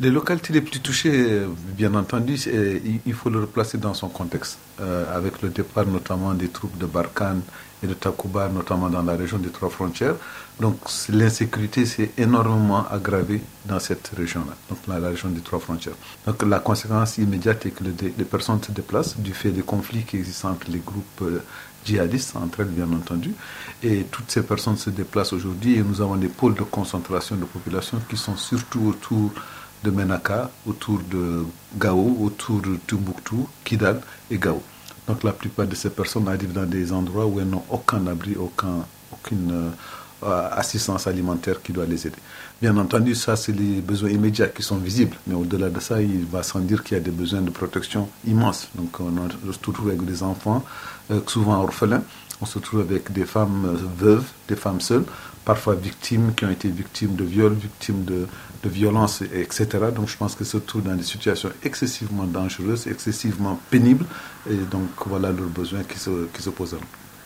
Les localités les plus touchées, bien entendu, il faut le replacer dans son contexte, euh, avec le départ notamment des troupes de Barkhane et de Takuba, notamment dans la région des trois frontières. Donc l'insécurité s'est énormément aggravée dans cette région-là, donc dans la région des trois frontières. Donc la conséquence immédiate est que les personnes se déplacent du fait des conflits qui existent entre les groupes euh, djihadistes entre elles, bien entendu. Et toutes ces personnes se déplacent aujourd'hui et nous avons des pôles de concentration de population qui sont surtout autour de Menaka, autour de Gao, autour de Timbuktu, Kidal et Gao. Donc la plupart de ces personnes arrivent dans des endroits où elles n'ont aucun abri, aucun, aucune euh, assistance alimentaire qui doit les aider. Bien entendu, ça, c'est les besoins immédiats qui sont visibles. Mais au-delà de ça, il va sans dire qu'il y a des besoins de protection immenses. Donc on se retrouve avec des enfants, euh, souvent orphelins. On se trouve avec des femmes euh, veuves, des femmes seules, parfois victimes qui ont été victimes de viols, victimes de, violences, etc. Donc je pense que trouve dans des situations excessivement dangereuses, excessivement pénibles. Et donc voilà leurs besoins qui se, qui se à nous.